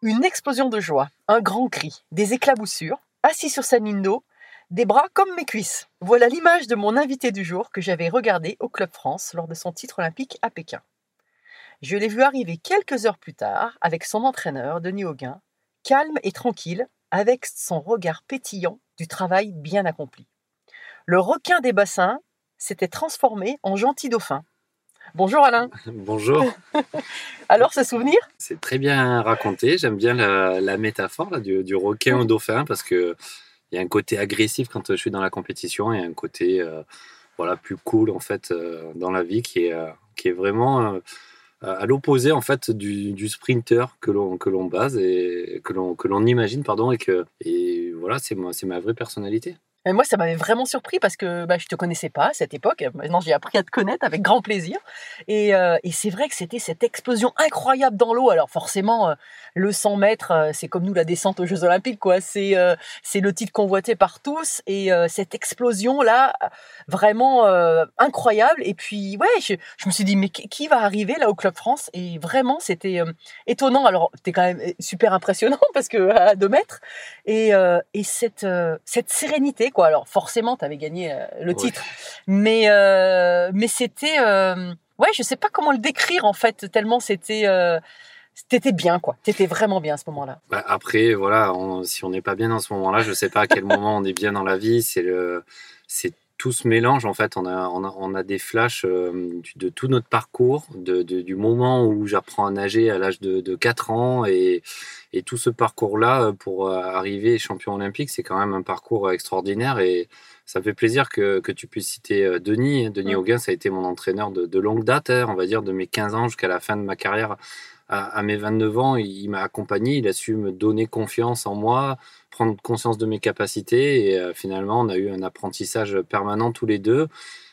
Une explosion de joie, un grand cri, des éclaboussures, assis sur sa mine d'eau, des bras comme mes cuisses. Voilà l'image de mon invité du jour que j'avais regardé au Club France lors de son titre olympique à Pékin. Je l'ai vu arriver quelques heures plus tard avec son entraîneur, Denis Auguin, calme et tranquille, avec son regard pétillant du travail bien accompli. Le requin des bassins s'était transformé en gentil dauphin. Bonjour Alain. Bonjour, Alors ce souvenir? C'est très bien raconté. J'aime bien la, la métaphore là, du, du requin au dauphin parce que il y a un côté agressif quand je suis dans la compétition et un côté euh, voilà plus cool en fait euh, dans la vie qui est euh, qui est vraiment à l'opposé en fait du, du sprinter que l'on que l'on base et que l'on que l'on imagine pardon et que et voilà c'est moi c'est ma vraie personnalité. Et moi, ça m'avait vraiment surpris parce que bah, je te connaissais pas à cette époque. Maintenant, j'ai appris à te connaître avec grand plaisir. Et, euh, et c'est vrai que c'était cette explosion incroyable dans l'eau. Alors forcément, euh, le 100 mètres, euh, c'est comme nous la descente aux Jeux Olympiques, quoi. C'est le titre convoité par tous. Et cette explosion là, vraiment incroyable. Et puis ouais, je, me suis dit mais qui va arriver là au Club France? Et vraiment, c'était étonnant. Alors, t'es quand même super impressionnant parce que à 2 mètres. Et, et cette, cette sérénité, quoi. Alors, forcément, tu avais gagné euh, le Ouais. titre. Mais, euh, mais c'était. euh, ouais, je sais pas comment le décrire, en fait, tellement c'était. Euh, T'étais bien, quoi. T'étais vraiment bien à ce moment-là. Bah, après, voilà, on- si on n'est pas bien dans ce moment-là, je sais pas à quel moment on est bien dans la vie. C'est le, c'est tout ce mélange en fait. On a, on a, on a des flashs euh, de tout notre parcours, de, de- du moment où j'apprends à nager à l'âge de, de 4 ans et, et tout ce parcours-là euh, pour euh, arriver champion olympique, c'est quand même un parcours extraordinaire et ça me fait plaisir que, que tu puisses citer Denis. Denis Mm. Auguin, ça a été mon entraîneur de, de longue date, hein, on va dire de mes 15 ans jusqu'à la fin de ma carrière à, à mes 29 ans, il m'a accompagné, il a su me donner confiance en moi, prendre conscience de mes capacités et euh, finalement on a eu un apprentissage permanent tous les deux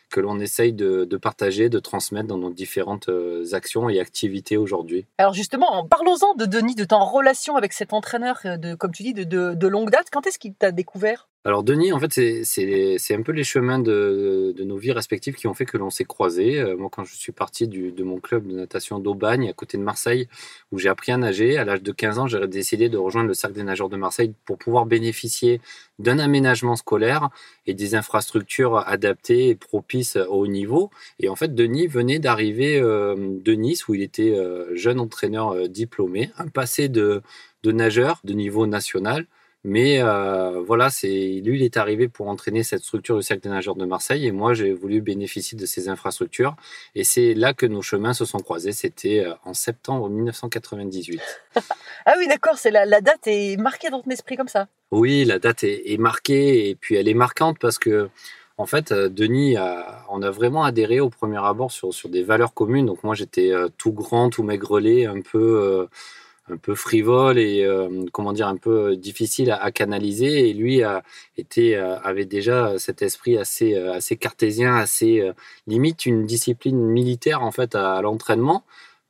que l'on essaye de, partager, de transmettre dans nos différentes euh, actions et activités aujourd'hui. Alors justement, parlons-en de Denis, de ta relation avec cet entraîneur, euh, de, comme tu dis, de, de longue date. Quand est-ce qu'il t'a découvert? Alors Denis, en fait, c'est- un peu les chemins de, nos vies respectives qui ont fait que l'on s'est croisés. Euh, moi, quand je suis parti de mon club de natation d'Aubagne, à côté de Marseille, où j'ai appris à nager, à l'âge de 15 ans, j'ai décidé de rejoindre le Cercle des nageurs de Marseille pour pouvoir bénéficier d'un aménagement scolaire et des infrastructures adaptées et propices au haut niveau. Et en fait, Denis venait d'arriver euh, de Nice, où il était euh, jeune entraîneur diplômé, un passé de nageur de niveau national. Mais euh, voilà, c'est lui, il est arrivé pour entraîner cette structure du cercle des nageurs de Marseille et moi, j'ai voulu bénéficier de ces infrastructures. Et c'est là que nos chemins se sont croisés. C'était euh, en septembre 1998. Ah oui, d'accord, c'est la, la date est marquée dans ton esprit comme ça. Oui, la date est, est marquée et puis elle est marquante parce que, en fait, euh, Denis, on a vraiment adhéré au premier abord sur, sur des valeurs communes. Donc moi, j'étais tout grand, tout maigrelet, un peu, un peu frivole et euh, comment dire, un peu difficile à, à canaliser. Et lui a été, euh, avait déjà cet esprit assez, euh, assez cartésien, assez euh, limite une discipline militaire en fait à, à l'entraînement.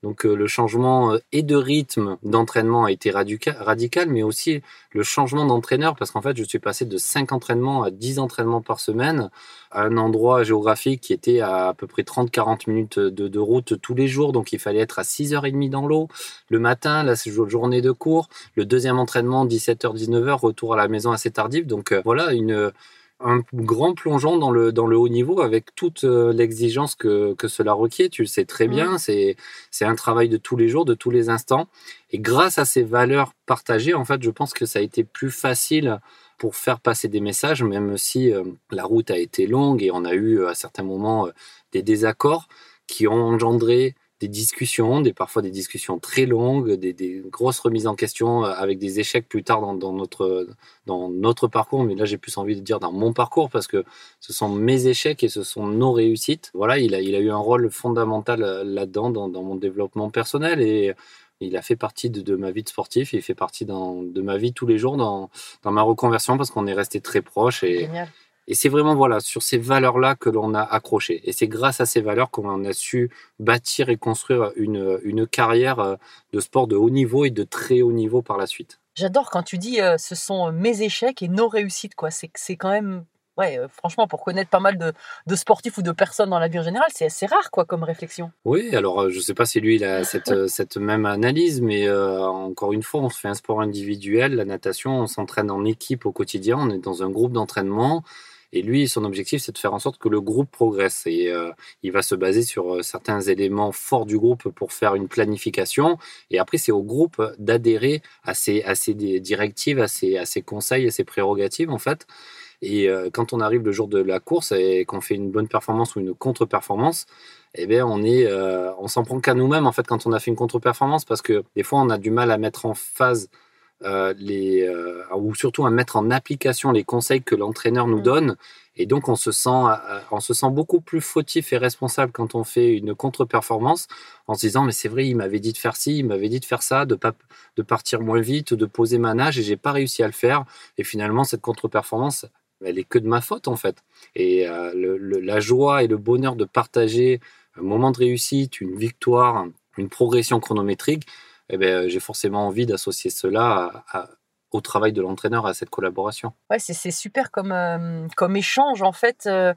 Donc euh, le changement euh, et de rythme d'entraînement a été radica- radical, mais aussi le changement d'entraîneur, parce qu'en fait je suis passé de 5 entraînements à 10 entraînements par semaine, à un endroit géographique qui était à à peu près 30-40 minutes de, route tous les jours, donc il fallait être à 6h30 dans l'eau. Le matin, la jo- journée de cours, le deuxième entraînement 17h-19h, retour à la maison assez tardif. Donc euh, voilà, une un grand plongeon dans le, dans le haut niveau avec toute euh, l'exigence que, que cela requiert. Tu le sais très bien, c'est, c'est un travail de tous les jours, de tous les instants. Et grâce à ces valeurs partagées, en fait, je pense que ça a été plus facile pour faire passer des messages, même si euh, la route a été longue et on a eu euh, à certains moments euh, des désaccords qui ont engendré des discussions, des, parfois des discussions très longues, des, grosses remises en question euh, avec des échecs plus tard dans, notre, dans notre parcours, mais là j'ai plus envie de dire dans mon parcours parce que ce sont mes échecs et ce sont nos réussites. Voilà, il a, il a eu un rôle fondamental euh, là-dedans dans, mon développement personnel et il a fait partie de, de ma vie de sportif, il fait partie de ma vie tous les jours dans, dans ma reconversion parce qu'on est resté très proches et, Génial. Et c'est vraiment voilà sur ces valeurs-là que l'on a accroché. Et c'est grâce à ces valeurs qu'on a su bâtir et construire une, une carrière euh, de sport de haut niveau et de très haut niveau par la suite. J'adore quand tu dis euh, ce sont mes échecs et nos réussites, quoi. C'est quand même. Ouais, euh, franchement, pour connaître pas mal de, de sportifs ou de personnes dans la vie en général, c'est assez rare, quoi, comme réflexion. Oui, alors euh, je ne sais pas si lui il a cette, euh, cette même analyse, mais euh, encore une fois, on se fait un sport individuel, la natation, on s'entraîne en équipe au quotidien, on est dans un groupe d'entraînement. Et lui, son objectif, c'est de faire en sorte que le groupe progresse. Et euh, il va se baser sur euh, certains éléments forts du groupe pour faire une planification. Et après, c'est au groupe d'adhérer à ses, à di- directives, à ses, à ses conseils, à ses prérogatives, en fait. Et euh, quand on arrive le jour de la course et qu'on fait une bonne performance ou une contre-performance, eh bien, on est, on s'en prend qu'à nous-mêmes en fait quand on a fait une contre-performance parce que des fois on a du mal à mettre en phase euh, les, euh, ou surtout à mettre en application les conseils que l'entraîneur nous Mm. donne. Et donc on se sent, euh, on se sent beaucoup plus fautif et responsable quand on fait une contre-performance en se disant mais c'est vrai il m'avait dit de faire ci, il m'avait dit de faire ça, de pas, de partir moins vite, de poser ma nage et j'ai pas réussi à le faire. Et finalement cette contre-performance elle est que de ma faute en fait. Et euh, le- le- la joie et le bonheur de partager un moment de réussite, une victoire, une progression chronométrique, eh ben, j'ai forcément envie d'associer cela à- à- au travail de l'entraîneur, à cette collaboration. Ouais, c'est super comme, euh, comme échange, en fait. euh,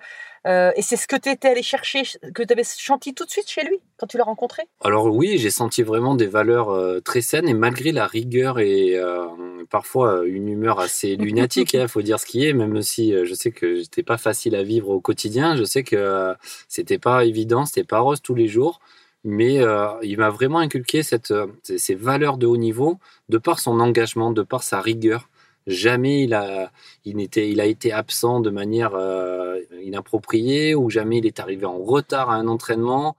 euh, et c'est ce que tu étais allé chercher, que tu avais senti tout de suite chez lui, quand tu l'as rencontré? Alors oui, j'ai senti vraiment des valeurs euh, très saines et malgré la rigueur et euh, parfois euh, une humeur assez lunatique, il faut dire ce qui est, même si euh, je sais que j'étais pas facile à vivre au quotidien, je sais que euh, c'était pas évident, c'était pas rose tous les jours, mais euh, il m'a vraiment inculqué euh, ces valeurs de haut niveau de par son engagement, de par sa rigueur. Jamais il a, il il a été absent de manière euh, inappropriée ou jamais il est arrivé en retard à un entraînement.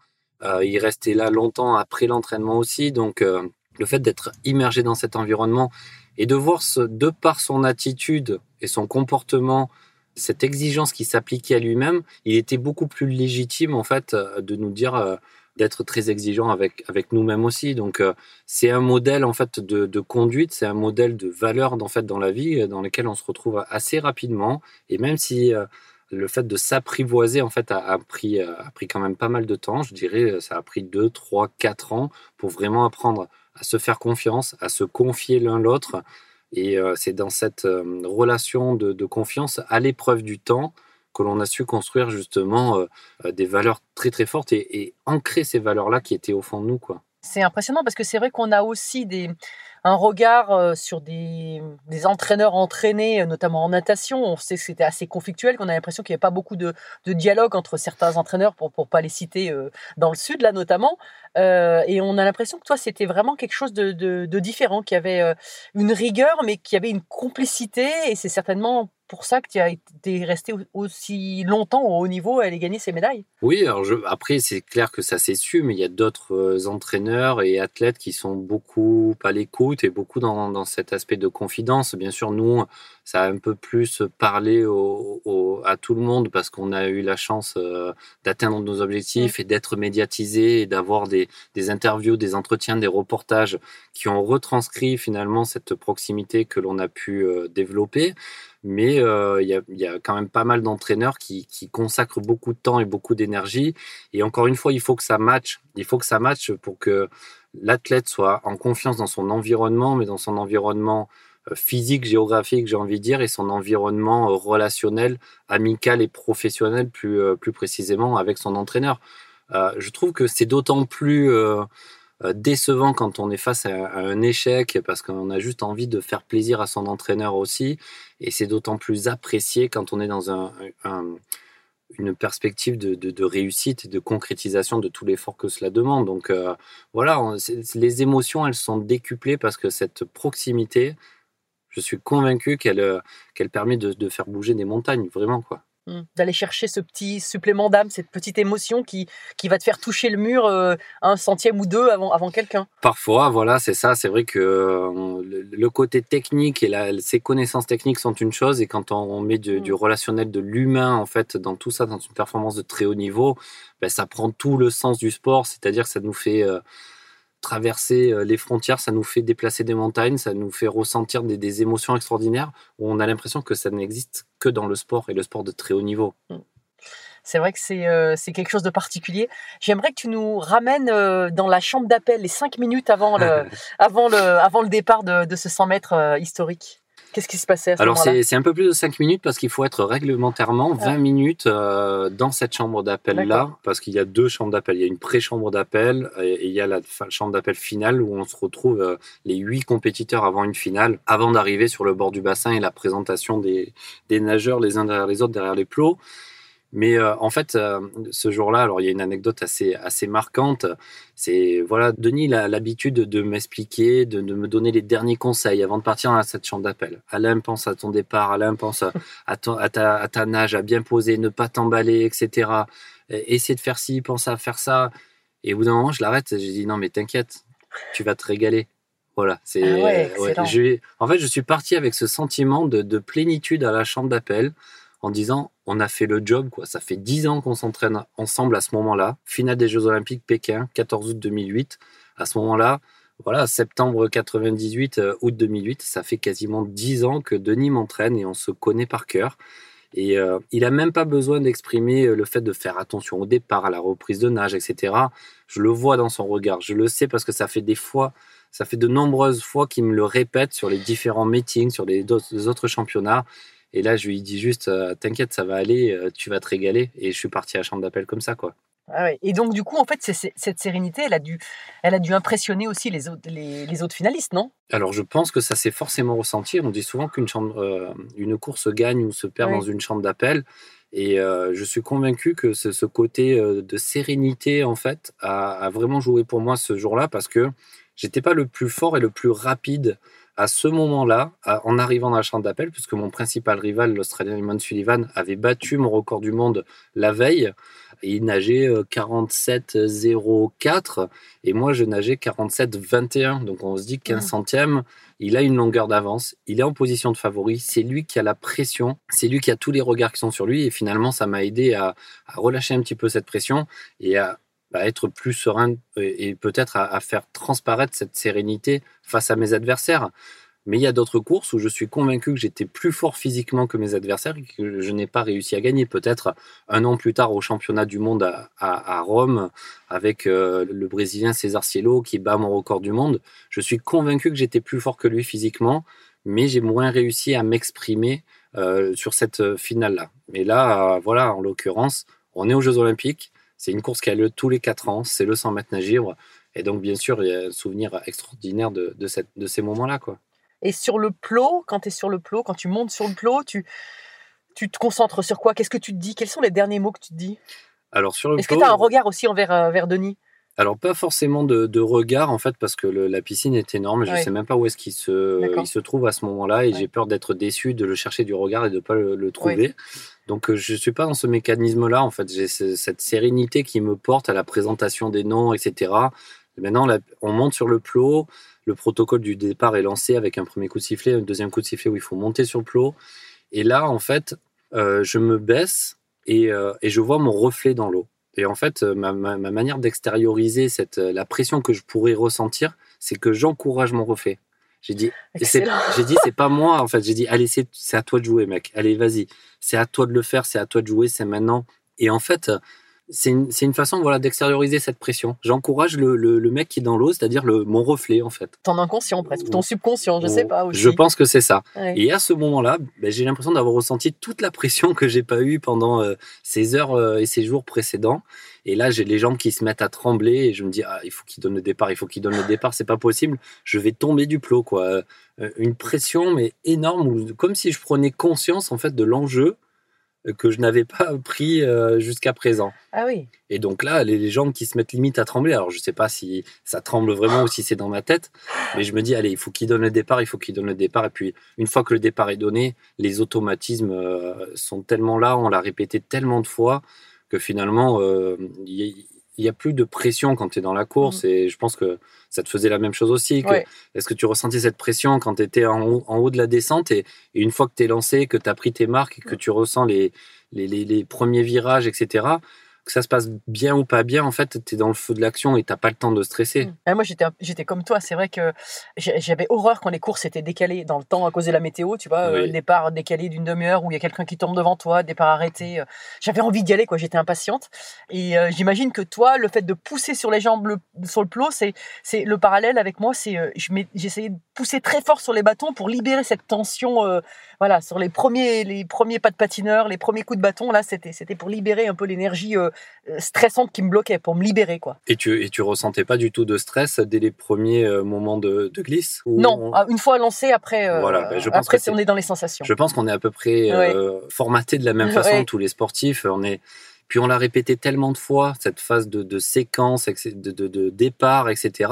Il restait là longtemps après l'entraînement aussi. Donc, le fait d'être immergé dans cet environnement et de voir ce, de par son attitude et son comportement, cette exigence qui s'appliquait à lui-même, il était beaucoup plus légitime en fait de nous dire d'être très exigeant avec avec nous-mêmes aussi. Donc euh, c'est un modèle en fait de, conduite, c'est un modèle de valeur en fait dans la vie euh, dans lequel on se retrouve assez rapidement. Et même si euh, le fait de s'apprivoiser en fait a, pris a pris quand même pas mal de temps, je dirais ça a pris 2, 3, 4 ans pour vraiment apprendre à se faire confiance, à se confier l'un l'autre. Et c'est dans cette relation de confiance à l'épreuve du temps que l'on a su construire justement euh, euh, des valeurs très très fortes et, et ancrer ces valeurs-là qui étaient au fond de nous. Quoi. C'est impressionnant parce que c'est vrai qu'on a aussi des, un regard euh, sur des, des entraîneurs entraînés, euh, notamment en natation. On sait que c'était assez conflictuel, qu'on a l'impression qu'il n'y avait pas beaucoup de, de dialogue entre certains entraîneurs, pour ne pas les citer euh, dans le sud, là notamment. Et on a l'impression que toi, c'était vraiment quelque chose de, de, différent, qui avait euh, une rigueur, mais qui avait une complicité. Et c'est certainement pour ça que tu as été resté au- aussi longtemps au haut niveau et aller gagner ces médailles. Oui, alors après, c'est clair que ça s'est su, mais il y a d'autres entraîneurs et athlètes qui sont beaucoup à l'écoute et beaucoup dans, dans cet aspect de confidence. Bien sûr, nous, ça a un peu plus parlé au, au- à tout le monde parce qu'on a eu la chance euh, d'atteindre nos objectifs et d'être médiatisé et d'avoir des, des interviews, des entretiens, des reportages qui ont retranscrit finalement cette proximité que l'on a pu euh, développer. Mais euh, il y, y a quand même pas mal d'entraîneurs qui, qui consacrent beaucoup de temps et beaucoup d'énergie. Et encore une fois, il faut que ça matche. Il faut que ça matche pour que l'athlète soit en confiance dans son environnement, mais dans son environnement euh, physique, géographique, j'ai envie de dire, et son environnement euh, relationnel, amical et professionnel plus, euh, plus précisément avec son entraîneur. Je trouve que c'est d'autant plus décevant quand on est face à, un échec parce qu'on a juste envie de faire plaisir à son entraîneur aussi. Et c'est d'autant plus apprécié quand on est dans un- une perspective de, de- réussite de concrétisation de tout l'effort que cela demande. Donc euh, voilà, c'est- les émotions, elles sont décuplées parce que cette proximité, je suis convaincu qu'elle euh, qu'elle permet de faire bouger des montagnes, vraiment quoi. Mm. D'aller chercher ce petit supplément d'âme, cette petite émotion qui, qui va te faire toucher le mur euh, un centième ou deux avant, avant quelqu'un. Parfois, voilà, c'est ça. C'est vrai que euh, le, le côté technique et la, ces connaissances techniques sont une chose, et quand on, on met du, Mm. du relationnel, de l'humain, en fait, dans tout ça, dans une performance de très haut niveau, ben, ça prend tout le sens du sport. C'est-à-dire que ça nous fait euh, traverser euh, les frontières, ça nous fait déplacer des montagnes, ça nous fait ressentir des, des émotions extraordinaires où on a l'impression que ça n'existe que dans le sport et le sport de très haut niveau. C'est vrai que c'est euh, c'est quelque chose de particulier. J'aimerais que tu nous ramènes euh, dans la chambre d'appel les cinq minutes avant le, avant le, avant le départ de, de ce 100 mètres euh, historique. Qu'est-ce qui se passait à ce Alors c'est un peu plus de 5 minutes parce qu'il faut être réglementairement 20 Ah. minutes euh, dans cette chambre d'appel là parce qu'il y a deux chambres d'appel. Il y a une pré-chambre d'appel et, et il y a la chambre d'appel finale où on se retrouve euh, les huit compétiteurs avant une finale, avant d'arriver sur le bord du bassin et la présentation des, des nageurs les uns derrière les autres derrière les plots. Mais euh, en fait, euh, ce jour-là, alors il y a une anecdote assez assez marquante. C'est voilà, Denis a l'habitude de m'expliquer, de, de me donner les derniers conseils avant de partir dans cette chambre d'appel. Alain pense à ton départ, Alain pense à, ton- à ta, à ta nage, à bien poser, ne pas t'emballer, etc. Et- Essayer de faire ci, pense à faire ça. Et au bout d'un moment, je l'arrête. J'ai dit non, mais t'inquiète, tu vas te régaler. Voilà, c'est. Ah ouais, je- en fait, je suis parti avec ce sentiment de, de plénitude à la chambre d'appel en disant on a fait le job quoi. Ça fait dix ans qu'on s'entraîne ensemble à ce moment-là. Finale des Jeux Olympiques Pékin, 14 août 2008. À ce moment-là, voilà, septembre 98, euh, août 2008, ça fait quasiment dix ans que Denis m'entraîne et on se connaît par cœur. Et euh, il a même pas besoin d'exprimer euh, le fait de faire attention au départ, à la reprise de nage, etc. Je le vois dans son regard. Je le sais parce que ça fait des fois, ça fait de nombreuses fois qu'il me le répète sur les différents meetings, sur les autres championnats. Et là, je lui dis juste, euh, t'inquiète, ça va aller, euh, tu vas te régaler. Et je suis parti à la chambre d'appel comme ça, quoi. Ah ouais. Et donc, du coup, en fait, cette sérénité, elle a dû, elle a dû impressionner aussi les autres, les, les autres finalistes, non? Alors, je pense que ça s'est forcément ressenti. On dit souvent qu'une chambre, euh, une course gagne ou se perd dans une chambre d'appel. Et euh, je suis convaincu que ce, ce côté euh, de sérénité, en fait, a, a vraiment joué pour moi ce jour-là parce que j'étais pas le plus fort et le plus rapide à ce moment-là, en arrivant dans la chambre d'appel, puisque mon principal rival, l'Australien Eamon Sullivan, avait battu mon record du monde la veille. Et il nageait euh, 47,04 et moi je nageais 47,21. Donc on se dit 15 Mhm. centièmes, il a une longueur d'avance, il est en position de favori, c'est lui qui a la pression, c'est lui qui a tous les regards qui sont sur lui et finalement ça m'a aidé à, à relâcher un petit peu cette pression et à, à être plus serein et, peut-être à, faire transparaître cette sérénité face à mes adversaires. Mais il y a d'autres courses où je suis convaincu que j'étais plus fort physiquement que mes adversaires et que je n'ai pas réussi à gagner. Peut-être un an plus tard au championnat du monde à, Rome avec euh, le Brésilien César Cielo qui bat mon record du monde. Je suis convaincu que j'étais plus fort que lui physiquement, mais j'ai moins réussi à m'exprimer euh, sur cette finale-là. Et là, euh, voilà, en l'occurrence, on est aux Jeux Olympiques. C'est une course qui a lieu tous les quatre ans. C'est le 100 mètres nage libre. Et donc, bien sûr, il y a un souvenir extraordinaire de, de, cette, de ces moments-là. Quoi. Et sur le plot, quand tu es sur le plot, quand tu montes sur le plot, tu, tu te concentres sur quoi? Qu'est-ce que tu te dis? Quels sont les derniers mots que tu te dis? Alors, sur le Est-ce que tu as un regard aussi envers, euh, vers Denis? Alors pas forcément de, de regard en fait parce que le- la piscine est énorme. Je Ouais. sais même pas où est-ce qu'il se, il se trouve à ce moment-là et Ouais. j'ai peur d'être déçu de le chercher du regard et de pas le, le trouver. Donc euh, je suis pas dans ce mécanisme-là en fait. J'ai ce- cette sérénité qui me porte à la présentation des noms, etc. Et maintenant là, on monte sur le plot. Le protocole du départ est lancé avec un premier coup de sifflet, un deuxième coup de sifflet où il faut monter sur le plot. Et là en fait, euh, je me baisse et, euh, et je vois mon reflet dans l'eau. Et en fait, euh, ma, ma- ma manière d'extérioriser cette, euh, la pression que je pourrais ressentir, c'est que j'encourage mon reflet. J'ai dit, c'est- j'ai dit, c'est pas moi, en fait. J'ai dit, allez, c'est c'est à toi de jouer, mec. Allez, vas-y. C'est à toi de le faire, c'est à toi de jouer, c'est maintenant. Et en fait, c'est une, c'est une façon voilà, d'extérioriser cette pression. J'encourage le, le, le mec qui est dans l'eau, c'est-à-dire le, mon reflet, en fait. Ton inconscient presque, ou ton subconscient, je sais pas aussi. Je pense que c'est ça. Ouais. Et à ce moment-là, ben, j'ai l'impression d'avoir ressenti toute la pression que j'ai pas eue pendant euh, ces heures euh, et ces jours précédents. Et là, j'ai les jambes qui se mettent à trembler et je me dis ah, il faut qu'il donne le départ, il faut qu'il donne le départ, c'est pas possible, je vais tomber du plot quoi. Euh, Une pression mais énorme, comme si je prenais conscience en fait de l'enjeu que je n'avais pas pris euh, jusqu'à présent. Ah oui. Et donc là, les, jambes qui se mettent limite à trembler. Alors, je sais pas si ça tremble vraiment ou si c'est dans ma tête, mais je me dis, allez, il faut qu'il donne le départ, il faut qu'il donne le départ. Et puis, une fois que le départ est donné, les automatismes euh, sont tellement là, on l'a répété tellement de fois que finalement, euh, il y, il y a plus de pression quand tu es dans la course. Et je pense que ça te faisait la même chose aussi. Ouais. Est-ce que tu ressentais cette pression quand tu étais en haut, en haut de la descente et, et une fois que tu es lancé, que tu as pris tes marques et que tu ressens les, les, les- les premiers virages, etc., que ça se passe bien ou pas bien, en fait, tu es dans le feu de l'action et tu pas le temps de stresser. Ah, moi, j'étais, comme toi. C'est vrai que j'avais horreur quand les courses étaient décalées dans le temps à cause de la météo. Tu vois, euh, Oui. départ décalé d'une demi-heure où il y a quelqu'un qui tombe devant toi, départ arrêté. euh, J'avais envie d'y aller, quoi. J'étais impatiente. Et euh, j'imagine que toi, le fait de pousser sur les jambes le- sur le plot, c'est, le parallèle avec moi. C'est, j'essayais de pousser très fort sur les bâtons pour libérer cette tension. euh, voilà, sur les premiers, les premiers pas de patineur, les premiers coups de bâton. Là, c'était, c'était pour libérer un peu l'énergie euh, euh, stressante qui me bloquait, pour me libérer, quoi. Et tu, et tu ressentais pas du tout de stress dès les premiers moments de, de glisse Non, ah, une fois lancé, après, Voilà, ben, je pense après c'est- on est dans les sensations. Je pense qu'on est à peu près formaté de la même façon, Ouais. tous les sportifs. On est... Puis on l'a répété tellement de fois, cette phase de, de séquence, etc., de, de- de départ, etc.,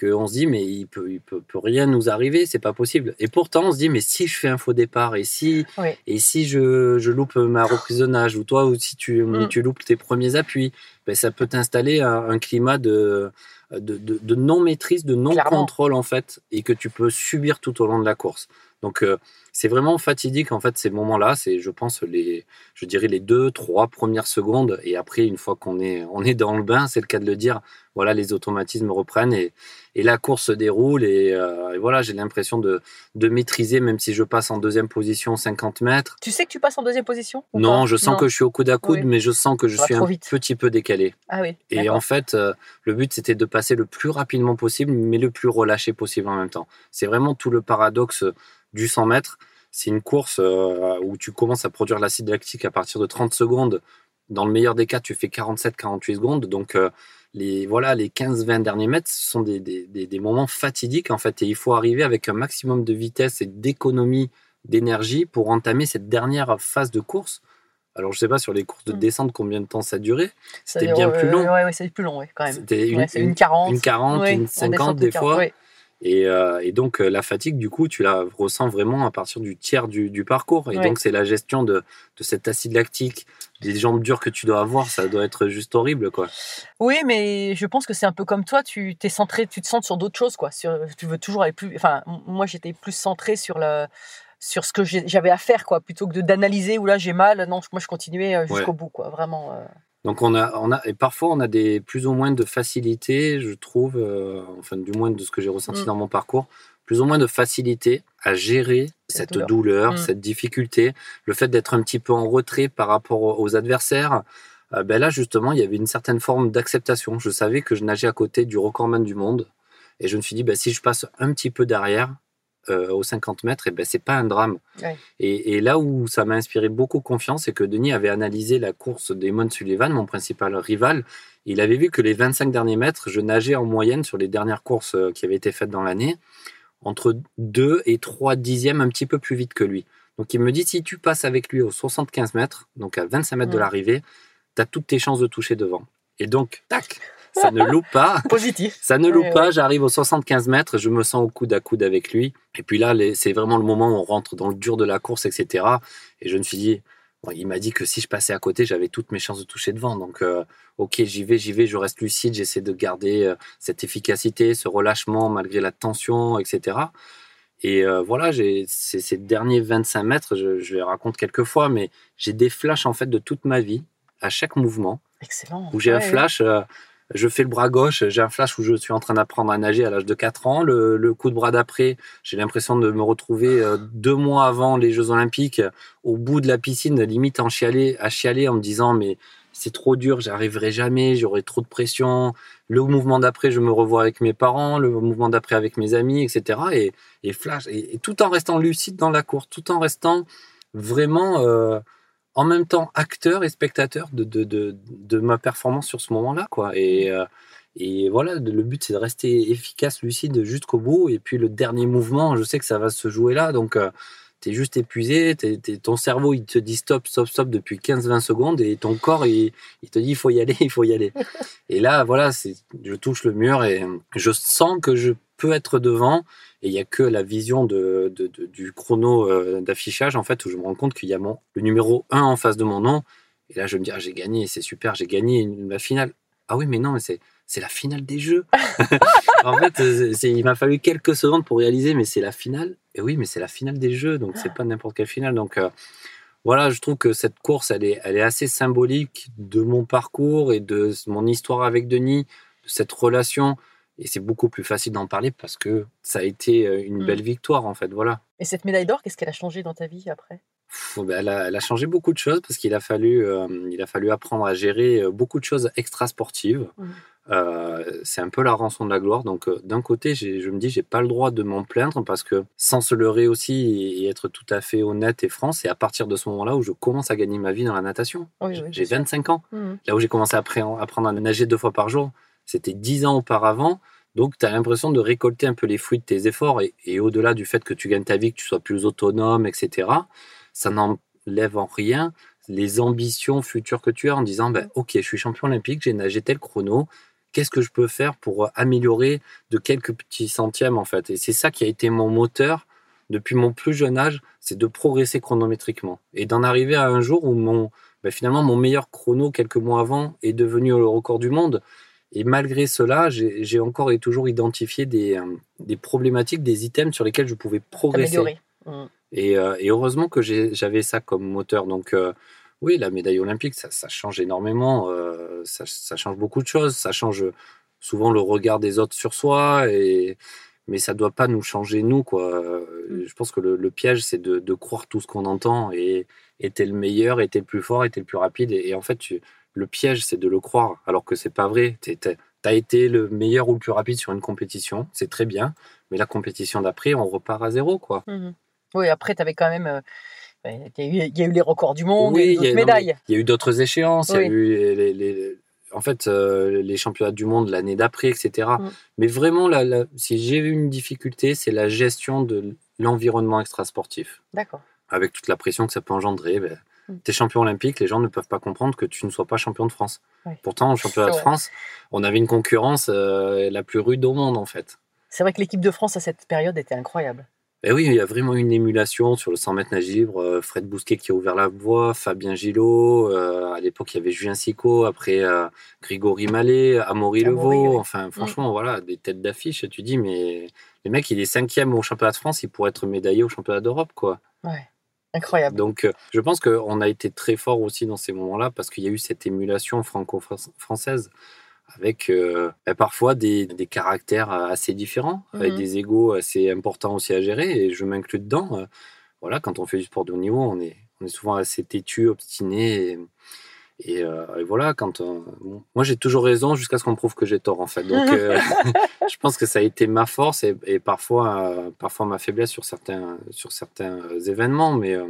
qu'on se dit, mais il peut, il peut, peut rien nous arriver, c'est pas possible. Et pourtant, on se dit, mais si je fais un faux départ, et si, Ouais. et si je, je loupe ma reprise de nage, ou toi, ou si tu, Mm. tu loupes tes premiers appuis, ben, ça peut t'installer un, un climat de, de, de- de non-maîtrise, de non-contrôle, en fait, et que tu peux subir tout au long de la course. Donc, euh, c'est vraiment fatidique, en fait, ces moments-là. C'est, je pense, les, je dirais les deux, trois premières secondes. Et après, une fois qu'on est, on est dans le bain, c'est le cas de le dire, voilà, les automatismes reprennent et, et la course se déroule. Et, euh, et voilà, j'ai l'impression de, de maîtriser, même si je passe en deuxième position 50 mètres. Tu sais que tu passes en deuxième position Non, je sens Non. que je suis au coude à coude, Oui. mais je sens que je suis un vite. petit peu décalé. Ah oui. Et en fait, euh, le but, c'était de passer le plus rapidement possible, mais le plus relâché possible en même temps. C'est vraiment tout le paradoxe du 100 mètres. C'est une course euh, où tu commences à produire l'acide lactique à partir de 30 secondes. Dans le meilleur des cas, tu fais 47-48 secondes. Donc, euh, les, voilà, les 15-20 derniers mètres, ce sont des, des- des- des moments fatidiques, en fait. Et il faut arriver avec un maximum de vitesse et d'économie d'énergie pour entamer cette dernière phase de course. Alors, je sais pas sur les courses de Mm. descente combien de temps ça durait. Ça- c'était bien ouais, plus long. Ouais, ouais, c'est plus long, ouais, quand même. C'était une, une- une 40. une 40, Ouais, une en 50 descente de des 40, fois. Et, euh, et donc, euh, la fatigue, du coup, tu la ressens vraiment à partir du tiers du, du parcours. Et Ouais. donc, c'est la gestion de, de cet acide lactique, des jambes dures que tu dois avoir. Ça doit être juste horrible, quoi. Oui, mais je pense que c'est un peu comme toi, tu t'es centré, tu te centres sur d'autres choses, quoi. Sur, tu veux toujours aller plus. Enfin, moi, j'étais plus centré sur le sur ce que j'avais à faire, quoi, plutôt que d'analyser où là j'ai mal. Non, moi, je continuais euh, jusqu'au Ouais. bout, quoi. Vraiment. euh. Donc, on a, on a, et parfois, on a des plus ou moins de facilité, je trouve, euh, enfin, du moins de ce que j'ai ressenti Mm. dans mon parcours, plus ou moins de facilité à gérer Cette cette douleur. douleur, Mm. cette difficulté, le fait d'être un petit peu en retrait par rapport aux- aux adversaires. Euh, ben là, justement, il y avait une certaine forme d'acceptation. Je savais que je nageais à côté du recordman du monde. Et je me suis dit, ben, si je passe un petit peu derrière, euh, aux 50 mètres, et ben, c'est pas un drame. Ouais. Et, et là où ça m'a inspiré beaucoup confiance, c'est que Denis avait analysé la course d'Eamon Sullivan, mon principal rival. Il avait vu que les 25 derniers mètres, je nageais en moyenne sur les dernières courses euh, qui avaient été faites dans l'année, entre 2 et 3 dixièmes un petit peu plus vite que lui. Donc il me dit, si tu passes avec lui aux 75 mètres, donc à 25 mètres de Mm. l'arrivée, tu as toutes tes chances de toucher devant. Et donc, tac, ça ne loupe pas. Positif. Ça ne Ouais, ouais. pas, j'arrive aux 75 mètres, je me sens au coude à coude avec lui. Et puis là, c'est vraiment le moment où on rentre dans le dur de la course, etc. Et je me suis dit, bon, il m'a dit que si je passais à côté, j'avais toutes mes chances de toucher devant. Donc, euh, ok, j'y vais, j'y vais, je reste lucide, j'essaie de garder euh, cette efficacité, ce relâchement malgré la tension, etc. Et euh, voilà, j'ai ces, ces derniers 25 mètres, je, je les raconte quelques fois, mais j'ai des flashs en fait de toute ma vie, à chaque mouvement Excellent. où j'ai un flash, euh, je fais le bras gauche, j'ai un flash où je suis en train d'apprendre à nager à l'âge de 4 ans. Le, coup de bras d'après, j'ai l'impression de me retrouver euh, deux mois avant les Jeux Olympiques, au bout de la piscine, limite en chialer, à chialer en me disant mais c'est trop dur, j'arriverai jamais, j'aurai trop de pression. Le mouvement d'après, je me revois avec mes parents, le mouvement d'après avec mes amis, etc. Et, flash, et, tout en restant lucide dans la course, tout en restant vraiment euh, en même temps acteur et spectateur de, de, de, de ma performance sur ce moment-là. quoi. Et, euh, et voilà, le but, c'est de rester efficace, lucide jusqu'au bout. Et puis le dernier mouvement, je sais que ça va se jouer là. Donc, tu es juste épuisé. t'es- t'es- ton cerveau, il te dit stop, stop, stop depuis 15-20 secondes. Et ton corps, il, il te dit il faut y aller, il faut y aller. et là, voilà, je touche le mur et je sens que je peux être devant. Et il n'y a que la vision de, de- de- du chrono euh, d'affichage, en fait, où je me rends compte qu'il y a mon, le numéro 1 en face de mon nom. Et là, je me dis, ah, j'ai gagné, c'est super, j'ai gagné une- la finale. Ah oui, mais non, mais c'est, c'est la finale des Jeux. en fait, c'est- c'est- il m'a fallu quelques secondes pour réaliser, mais c'est la finale. Et oui, mais c'est la finale des Jeux, donc c'est pas n'importe quelle finale. Donc euh, voilà, je trouve que cette course, elle est, elle est assez symbolique de mon parcours et de mon histoire avec Denis, de cette relation. Et c'est beaucoup plus facile d'en parler parce que ça a été euh, une Mm. belle victoire, en fait. Voilà. Et cette médaille d'or, qu'est-ce qu'elle a changé dans ta vie après? Pff, ben, elle, a, elle a changé beaucoup de choses parce qu'il a fallu, euh, il a fallu apprendre à gérer euh, beaucoup de choses extra-sportives. Euh, c'est un peu la rançon de la gloire. Donc, euh, d'un côté, je me dis, j'ai pas le droit de m'en plaindre parce que sans se leurrer aussi et, être tout à fait honnête et franc, c'est à partir de ce moment-là où je commence à gagner ma vie dans la natation. Oui, J'ai- oui, j'ai bien sûr. 25 ans. Mhm. Là où j'ai commencé à appre- apprendre à nager deux fois par jour, c'était 10 ans auparavant. Donc, tu as l'impression de récolter un peu les fruits de tes efforts. Et, et au-delà du fait que tu gagnes ta vie, que tu sois plus autonome, etc., ça n'enlève en rien les ambitions futures que tu as en disant ben, Ok, je suis champion olympique, j'ai nagé tel chrono. Qu'est-ce que je peux faire pour améliorer de quelques petits centièmes, en fait? Et c'est ça qui a été mon moteur depuis mon plus jeune âge, c'est de progresser chronométriquement. Et d'en arriver à un jour où mon, ben, finalement, mon meilleur chrono quelques mois avant est devenu le record du monde. Et malgré cela, j'ai encore et toujours identifié des, euh, des problématiques, des items sur lesquels je pouvais progresser. Et, euh, et heureusement que j'avais ça comme moteur. Donc, euh, oui, la médaille olympique, ça, ça change énormément. euh, ça, ça change beaucoup de choses. Ça change souvent le regard des autres sur soi. Et, mais ça doit pas nous changer, nous. Quoi. Euh, Mm. Je pense que le, le piège, c'est de, de croire tout ce qu'on entend. Et t'es le meilleur, t'es le plus fort, t'es le plus rapide. Et, et en fait, tu- le piège, c'est de le croire, alors que c'est pas vrai. T'es- T'as été le meilleur ou le plus rapide sur une compétition, c'est très bien. Mais la compétition d'après, on repart à zéro, quoi. Mhm. Oui, après, tu avais quand même. euh, il y, a eu- les records du monde, il y a eu il y d'autres médailles. Il y a eu d'autres échéances. Il y a Oui. eu les, les- les- en fait, euh, les championnats du monde l'année d'après, etc. Mm. Mais vraiment, la- la- si j'ai eu une difficulté, c'est la gestion de l'environnement extrasportif. D'accord. Avec toute la pression que ça peut engendrer. Ben, Mm. T'es champion olympique, les gens ne peuvent pas comprendre que tu ne sois pas champion de France. Pourtant, au championnat de vrai. France, on avait une concurrence euh, la plus rude au monde, en fait. C'est vrai que l'équipe de France à cette période était incroyable. Et oui, il y a vraiment une émulation sur le 100 mètres nage libre. Euh, Fred Bousquet qui a ouvert la voie, Fabien Gillot. euh, à l'époque, il y avait Julien Sicot. Après, euh, Grégory Mallet, Amaury Amaury, Levaux. oui. Enfin, franchement, voilà, des têtes d'affiche. Tu dis, mais les mecs, il est cinquième au championnat de France. Il pourrait être médaillé au championnat d'Europe, quoi. Ouais. Incroyable. Donc, euh, je pense qu'on a été très fort aussi dans ces moments-là parce qu'il y a eu cette émulation franco-française avec euh, bah, parfois des, des caractères assez différents, avec Mhm. des égaux assez importants aussi à gérer. Et je m'inclus dedans. Euh, Voilà, quand on fait du sport de haut niveau, on est, on est souvent assez têtu, obstiné. Et, Et, euh, et voilà, quand bon, moi j'ai toujours raison jusqu'à ce qu'on prouve que j'ai tort en fait. Donc euh, je pense que ça a été ma force et, et parfois, euh, parfois ma faiblesse sur certains, sur certains euh, événements. Mais euh,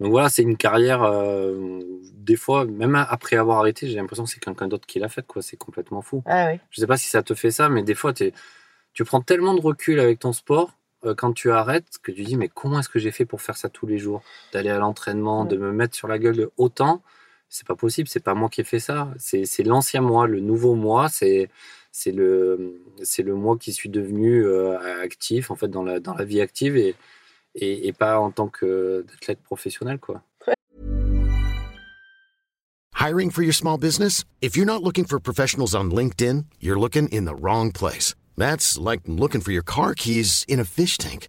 donc voilà, c'est une carrière. euh, des fois, même après avoir arrêté, j'ai l'impression que c'est quelqu'un d'autre qui l'a faite. quoi. C'est complètement fou. Ah oui. Je sais pas si ça te fait ça, mais des fois, tu prends tellement de recul avec ton sport euh, quand tu arrêtes que tu dis mais comment est-ce que j'ai fait pour faire ça tous les jours? D'aller à l'entraînement, de me mettre sur la gueule autant, c'est pas possible, c'est pas moi qui ai fait ça, c'est l'ancien moi, le nouveau moi, c'est c'est le c'est le moi qui suis devenu euh, actif en fait dans la dans la vie active et et, et pas en tant qu'athlète professionnel quoi. Hiring for your small business? If you're not looking for professionals on LinkedIn, you're looking in the wrong place. That's like looking for your car keys in a fish tank.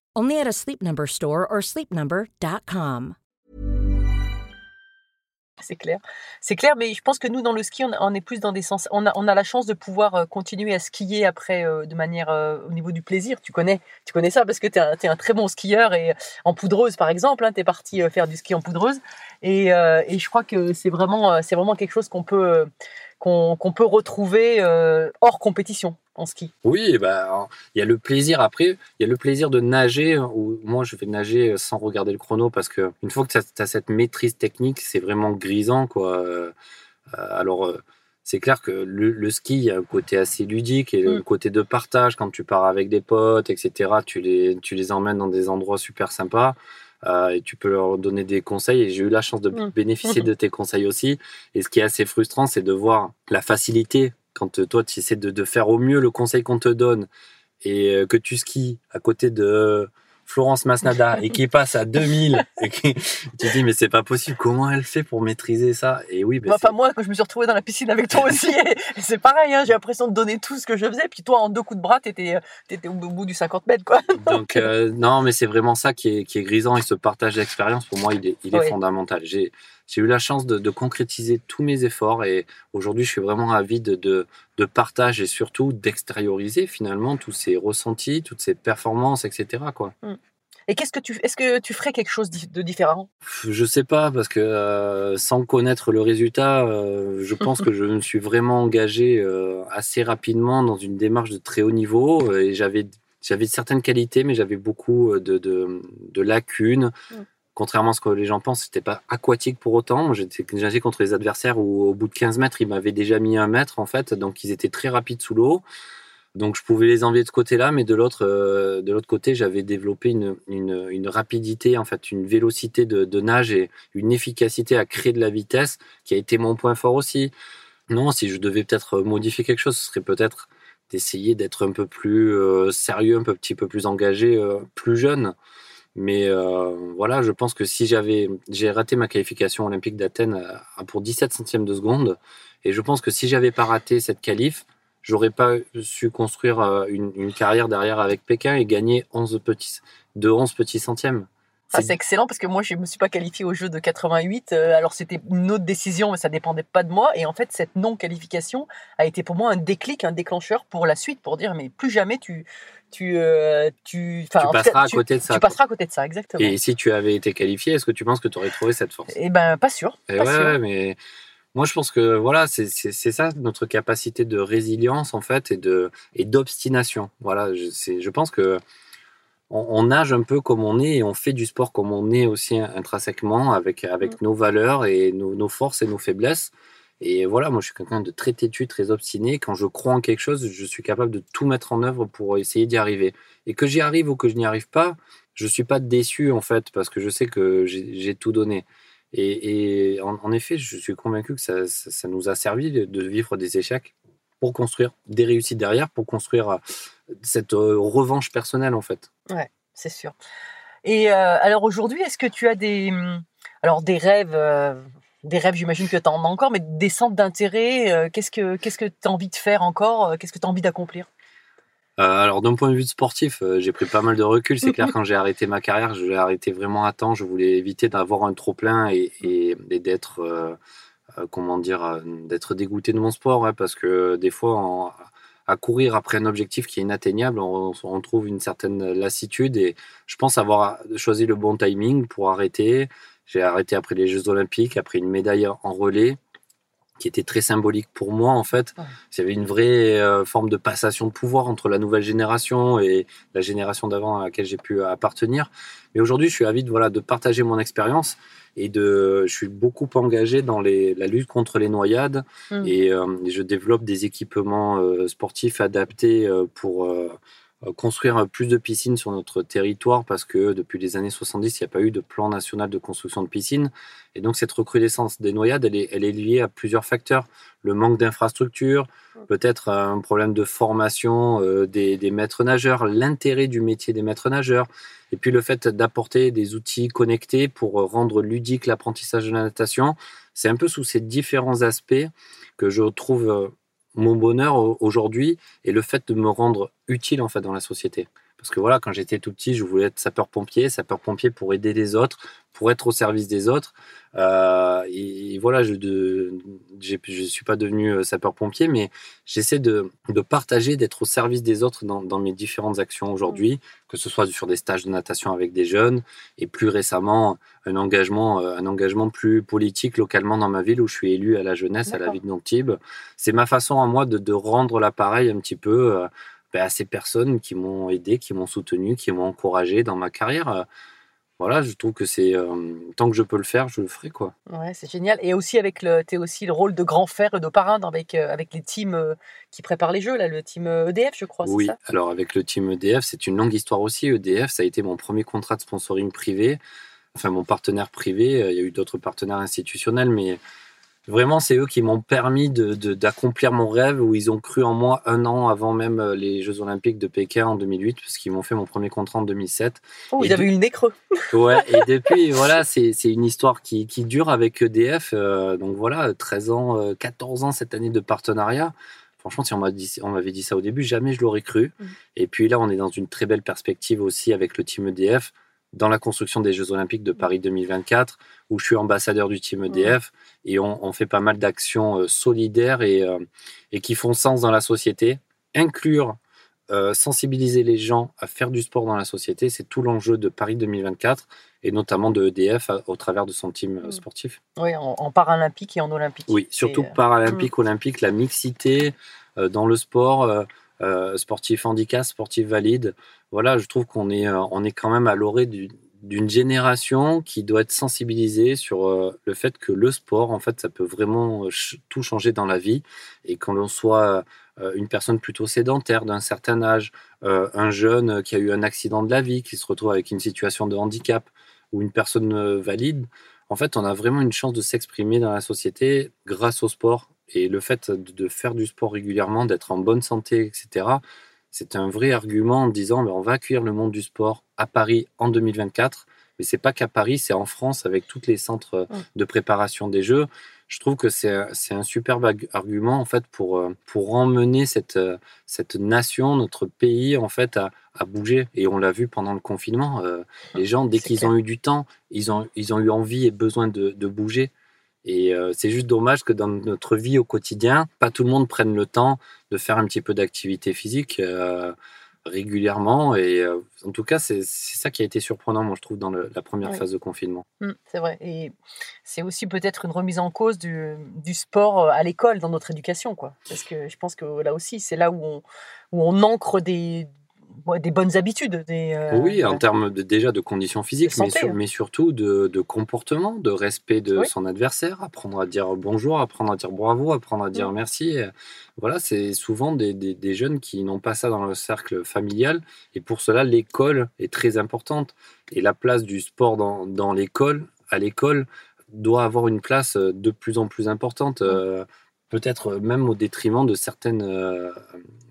Only at a Sleep Number store or sleepnumber.com. C'est clair. C'est clair, mais je pense que nous, dans le ski, on, est plus dans des sens. On a, la chance de pouvoir euh, continuer à skier après euh, de manière euh, au niveau du plaisir. Tu connais, tu connais ça parce que tu es, un très bon skieur et en poudreuse, par exemple. tu es parti faire du ski en poudreuse. Et, et je crois que c'est vraiment, c'est vraiment quelque chose qu'on peut, qu'on peut retrouver euh, hors compétition en ski. Oui, bah, il y a le plaisir après, il y a le plaisir de nager, où moi je vais nager sans regarder le chrono parce que une fois que tu as, cette maîtrise technique, c'est vraiment grisant. Quoi. Euh, alors, euh, c'est clair que le, le, ski, il y a un côté assez ludique et mm. le côté de partage quand tu pars avec des potes, etc. Tu les, tu les emmènes dans des endroits super sympas. Euh, et tu peux leur donner des conseils. Et j'ai eu la chance de mmh. bénéficier de tes conseils aussi. Et ce qui est assez frustrant, c'est de voir la facilité quand toi, tu essaies de, de, faire au mieux le conseil qu'on te donne et euh, que tu skis à côté de Florence Masnada et qui passe à 2000 et qui, tu te dis mais c'est pas possible. Comment elle fait pour maîtriser ça? Et oui ben enfin moi quand je me suis retrouvé dans la piscine avec toi aussi c'est pareil hein, j'ai l'impression de donner tout ce que je faisais. Puis toi en deux coups de bras t'étais étais au bout du 50 mètres quoi. Donc euh, non mais c'est vraiment ça qui est, qui est grisant et ce partage d'expérience pour moi il est, il est oui. fondamental. J'ai j'ai eu la chance de, de, concrétiser tous mes efforts et aujourd'hui je suis vraiment avide de, de, de partage et surtout d'extérioriser finalement tous ces ressentis, toutes ces performances, etc. Quoi. Mmh. Et qu'est-ce que tu, est-ce que tu ferais quelque chose de différent? Je sais pas parce que euh, sans connaître le résultat, euh, je pense que je me suis vraiment engagé euh, assez rapidement dans une démarche de très haut niveau et j'avais j'avais certaines qualités, mais j'avais beaucoup de, de, de lacunes. Contrairement à ce que les gens pensent, c'était pas aquatique pour autant. J'étais nager contre les adversaires où au bout de 15 mètres, ils m'avaient déjà mis un mètre en fait, donc ils étaient très rapides sous l'eau. Donc je pouvais les envier de ce côté-là, mais de l'autre, euh, de l'autre côté, j'avais développé une, rapidité, en fait, une vélocité de, de, nage et une efficacité à créer de la vitesse qui a été mon point fort aussi. Non, si je devais peut-être modifier quelque chose, ce serait peut-être d'essayer d'être un peu plus euh, sérieux, un peu, petit peu plus engagé, euh, plus jeune. Mais euh, voilà, je pense que si j'avais, j'ai raté ma qualification olympique d'Athènes pour 17 centièmes de seconde, et je pense que si j'avais pas raté cette qualif, j'aurais pas su construire euh, une, une, carrière derrière avec Pékin et gagner 11 petits, de 11 petits centièmes. C'est ah, excellent parce que moi je me suis pas qualifié au jeu de 88. Euh, alors c'était une autre décision, mais ça dépendait pas de moi. Et en fait cette non qualification a été pour moi un déclic, un déclencheur pour la suite, pour dire mais plus jamais tu tu euh, tu, tu passeras à côté de ça. Tu passeras à côté de ça, exactement. Et si tu avais été qualifié, est-ce que tu penses que tu aurais trouvé cette force? Eh ben pas sûr. Et pas ouais, sûr. mais moi je pense que voilà, c'est ça notre capacité de résilience en fait et de et d'obstination. Voilà, je, je pense que on, on, nage un peu comme on est et on fait du sport comme on est aussi intrinsèquement avec avec mmh. nos valeurs et nos, nos, forces et nos faiblesses. Et voilà, moi, je suis quelqu'un de très têtu, très obstiné. Quand je crois en quelque chose, je suis capable de tout mettre en œuvre pour essayer d'y arriver. Et que j'y arrive ou que je n'y arrive pas, je suis pas déçu, en fait, parce que je sais que j'ai tout donné. Et, et en, en effet, je suis convaincu que ça, ça- ça nous a servi de, de vivre des échecs pour construire des réussites derrière, pour construire cette euh, revanche personnelle, en fait. Ouais, c'est sûr. Et euh, alors aujourd'hui, est-ce que tu as des, hum, alors des rêves, euh, des rêves, j'imagine que tu en as encore, mais des centres d'intérêt, euh, qu'est-ce que qu'est-ce que tu as envie de faire encore, qu'est-ce que tu as envie d'accomplir? Alors d'un point de vue de sportif, j'ai pris pas mal de recul. C'est clair quand j'ai arrêté ma carrière, je l'ai arrêté vraiment à temps. Je voulais éviter d'avoir un trop plein et, et- et d'être, comment dire, d'être dégoûté de mon sport, ouais, parce que des fois, en- à courir après un objectif qui est inatteignable, on, trouve une certaine lassitude. Et je pense avoir choisi le bon timing pour arrêter. J'ai arrêté après les Jeux Olympiques, après une médaille en relais qui était très symbolique pour moi en fait. Ouais. Il y avait une vraie euh, forme de passation de pouvoir entre la nouvelle génération et la génération d'avant à laquelle j'ai pu appartenir. Mais aujourd'hui, je suis avide voilà, de partager mon expérience et de, je suis beaucoup engagé dans les, la lutte contre les noyades Mm. et, euh, je développe des équipements euh, sportifs adaptés pour construire plus de piscines sur notre territoire parce que depuis les années 70, il n'y a pas eu de plan national de construction de piscines. Et donc cette recrudescence des noyades, elle est, elle est liée à plusieurs facteurs. Le manque d'infrastructures, peut-être un problème de formation euh, des, des maîtres nageurs, l'intérêt du métier des maîtres nageurs, et puis le fait d'apporter des outils connectés pour rendre ludique l'apprentissage de la natation. C'est un peu sous ces différents aspects que je trouve euh, mon bonheur au- aujourd'hui et le fait de me rendre utile en fait dans la société. Parce que voilà, quand j'étais tout petit, je voulais être sapeur-pompier, sapeur-pompier pour aider les autres, pour être au service des autres. Euh, et, et voilà, je ne suis pas devenu euh, sapeur-pompier, mais j'essaie de, de partager, d'être au service des autres dans, dans mes différentes actions aujourd'hui, que ce soit sur des stages de natation avec des jeunes, et plus récemment, un engagement, euh, un engagement plus politique localement dans ma ville où je suis élu à la jeunesse, à la ville d'Antibes. C'est ma façon à moi de, de rendre l'appareil un petit peu ben, à ces personnes qui m'ont aidé, qui m'ont soutenu, qui m'ont encouragé dans ma carrière. Euh, Voilà, je trouve que c'est euh, tant que je peux le faire, je le ferai quoi. Ouais, c'est génial. Et aussi avec le, aussi le rôle de grand frère et de parrain avec euh, avec les teams euh, qui préparent les jeux là, le team EDF, je crois, Oui, ça? alors avec le team EDF, c'est une longue histoire aussi. EDF, ça a été mon premier contrat de sponsoring privé, enfin mon partenaire privé. Il y a eu d'autres partenaires institutionnels, mais vraiment, c'est eux qui m'ont permis de- de- d'accomplir mon rêve, où ils ont cru en moi un an avant même euh, les Jeux Olympiques de Pékin en 2008, parce qu'ils m'ont fait mon premier contrat en 2007. Oh, Et ils avaient eu le nez creux. Ouais, et depuis, voilà, c'est une histoire qui, qui dure avec EDF. euh, donc voilà, 13 ans, euh, 14 ans cette année de partenariat. Franchement, si on m'a dit- on m'avait dit ça au début, jamais je l'aurais cru. Mhm. Et puis là, on est dans une très belle perspective aussi avec le team EDF dans la construction des Jeux Olympiques de Paris 2024, où je suis ambassadeur du team EDF et on, on fait pas mal d'actions euh, solidaires et, euh, et qui font sens dans la société. Inclure, euh, sensibiliser les gens à faire du sport dans la société, c'est tout l'enjeu de Paris 2024 et notamment de EDF à- au travers de son team Mhm. sportif. Oui, en, en paralympique et en olympique. Oui, surtout Et, paralympique, olympique, la mixité euh, dans le sport, euh, euh, sportif handicap, sportif valide. Voilà, je trouve qu'on est, euh, on est quand même à l'orée du- d'une génération qui doit être sensibilisée sur euh, le fait que le sport, en fait, ça peut vraiment tout changer dans la vie. Et quand l'on soit une personne plutôt sédentaire d'un certain âge, un jeune qui a eu un accident de la vie, qui se retrouve avec une situation de handicap, ou une personne valide, en fait, on a vraiment une chance de s'exprimer dans la société grâce au sport. Et le fait de, faire du sport régulièrement, d'être en bonne santé, etc., c'est un vrai argument en disant ben, on va accueillir le monde du sport à Paris en 2024. Mais c'est pas qu'à Paris, c'est en France avec tous les centres de préparation des Jeux. Je trouve que c'est un- c'est un superbe argument en fait pour, euh, pour emmener cette, euh, cette nation, notre pays en fait à, à bouger. Et on l'a vu pendant le confinement. euh, les gens, dès C'est qu'ils clair. ont eu du temps, ils ont, ils ont eu envie et besoin de, de bouger. Et euh, c'est juste dommage que dans notre vie au quotidien, pas tout le monde prenne le temps de faire un petit peu d'activité physique euh, régulièrement. Et euh, en tout cas, c'est ça qui a été surprenant, moi, je trouve, dans le- la première Oui. phase de confinement. Mm, c'est vrai. Et c'est aussi peut-être une remise en cause du, du sport euh, à l'école, dans notre éducation. Quoi. Parce que je pense que là aussi, c'est là où on, où on ancre des, des bonnes habitudes. Des, euh, Oui, en termes de, déjà de conditions physiques, mais, sur- hein. mais surtout de, de comportement, de respect de Oui. son adversaire, apprendre à dire bonjour, apprendre à dire bravo, apprendre à dire Mm. merci. Euh, Voilà, c'est souvent des, des- des jeunes qui n'ont pas ça dans le cercle familial. Et pour cela, l'école est très importante. Et la place du sport dans, dans l'école, à l'école, doit avoir une place euh, de plus en plus importante. euh, Peut-être même au détriment de certaines, euh,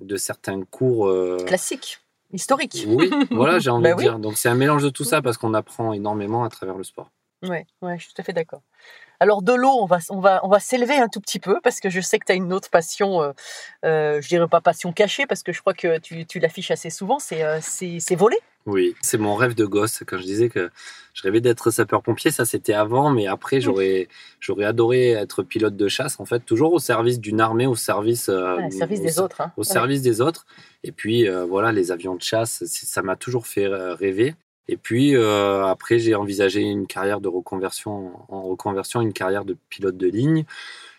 de certains cours euh, Classique, historique. oui, voilà, j'ai envie Bah de oui. dire. Donc c'est un mélange de tout ça parce qu'on apprend énormément à travers le sport. Ouais, ouais, je suis tout à fait d'accord. Alors de l'eau, on va, on va, on va s'élever un tout petit peu parce que je sais que tu as une autre passion, euh, euh, je dirais pas passion cachée parce que je crois que tu, tu l'affiches assez souvent, c'est euh, c'est c'est voler. Oui, c'est mon rêve de gosse. Quand je disais que je rêvais d'être sapeur-pompier, ça c'était avant, mais après j'aurais j'aurais adoré être pilote de chasse en fait, toujours au service d'une armée, au service euh, service au des autres. Hein. au Ouais. service des autres. Et puis euh, voilà, les avions de chasse, ça m'a toujours fait rêver. Et puis euh, après, j'ai envisagé une carrière de reconversion, en reconversion, une carrière de pilote de ligne.